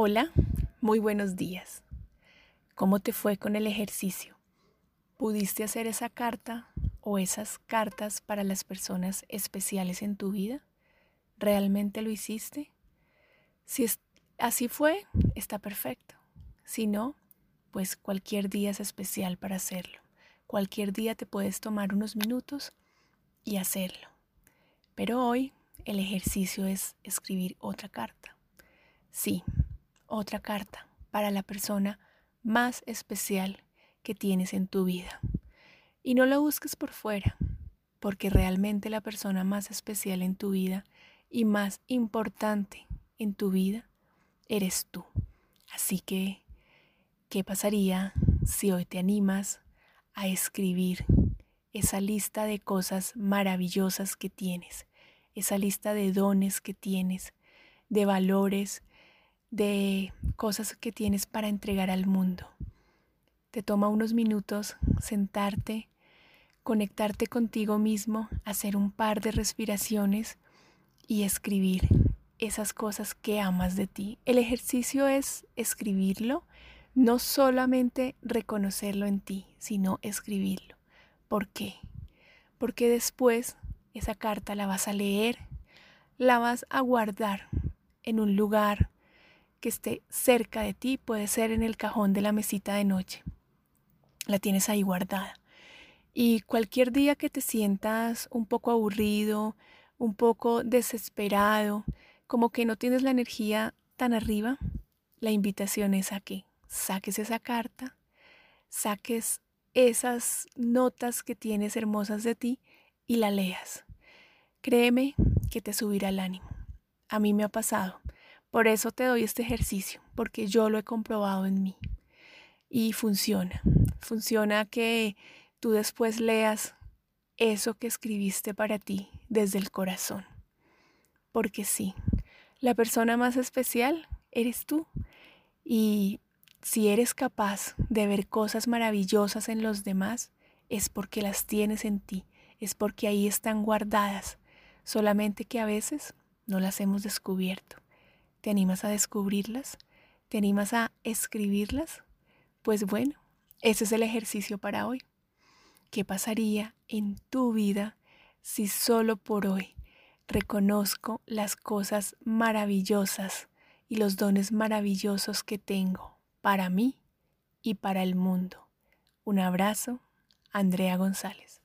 Hola, muy buenos días. ¿Cómo te fue con el ejercicio? ¿Pudiste hacer esa carta o esas cartas para las personas especiales en tu vida? ¿Realmente lo hiciste? Si así fue, está perfecto. Si no, pues cualquier día es especial para hacerlo. Cualquier día te puedes tomar unos minutos y hacerlo. Pero hoy el ejercicio es escribir otra carta. Sí, otra carta para la persona más especial que tienes en tu vida. Y no lo busques por fuera, porque realmente la persona más especial en tu vida y más importante en tu vida eres tú. Así que, ¿qué pasaría si hoy te animas a escribir esa lista de cosas maravillosas que tienes, esa lista de dones que tienes, de valores, de cosas que tienes para entregar al mundo. Te toma unos minutos sentarte, conectarte contigo mismo, hacer un par de respiraciones y escribir esas cosas que amas de ti. El ejercicio es escribirlo, no solamente reconocerlo en ti, sino escribirlo. ¿Por qué? Porque después esa carta la vas a leer, la vas a guardar en un lugar que esté cerca de ti, puede ser en el cajón de la mesita de noche. La tienes ahí guardada. Y cualquier día que te sientas un poco aburrido, un poco desesperado, como que no tienes la energía tan arriba, la invitación es a que saques esa carta, saques esas notas que tienes hermosas de ti y la leas. Créeme que te subirá el ánimo. A mí me ha pasado. Por eso te doy este ejercicio, porque yo lo he comprobado en mí. Y funciona. Funciona que tú después leas eso que escribiste para ti desde el corazón. Porque sí, la persona más especial eres tú. Y si eres capaz de ver cosas maravillosas en los demás, es porque las tienes en ti, es porque ahí están guardadas, solamente que a veces no las hemos descubierto. ¿Te animas a descubrirlas? ¿Te animas a escribirlas? Pues bueno, ese es el ejercicio para hoy. ¿Qué pasaría en tu vida si solo por hoy reconozco las cosas maravillosas y los dones maravillosos que tengo para mí y para el mundo? Un abrazo, Andrea González.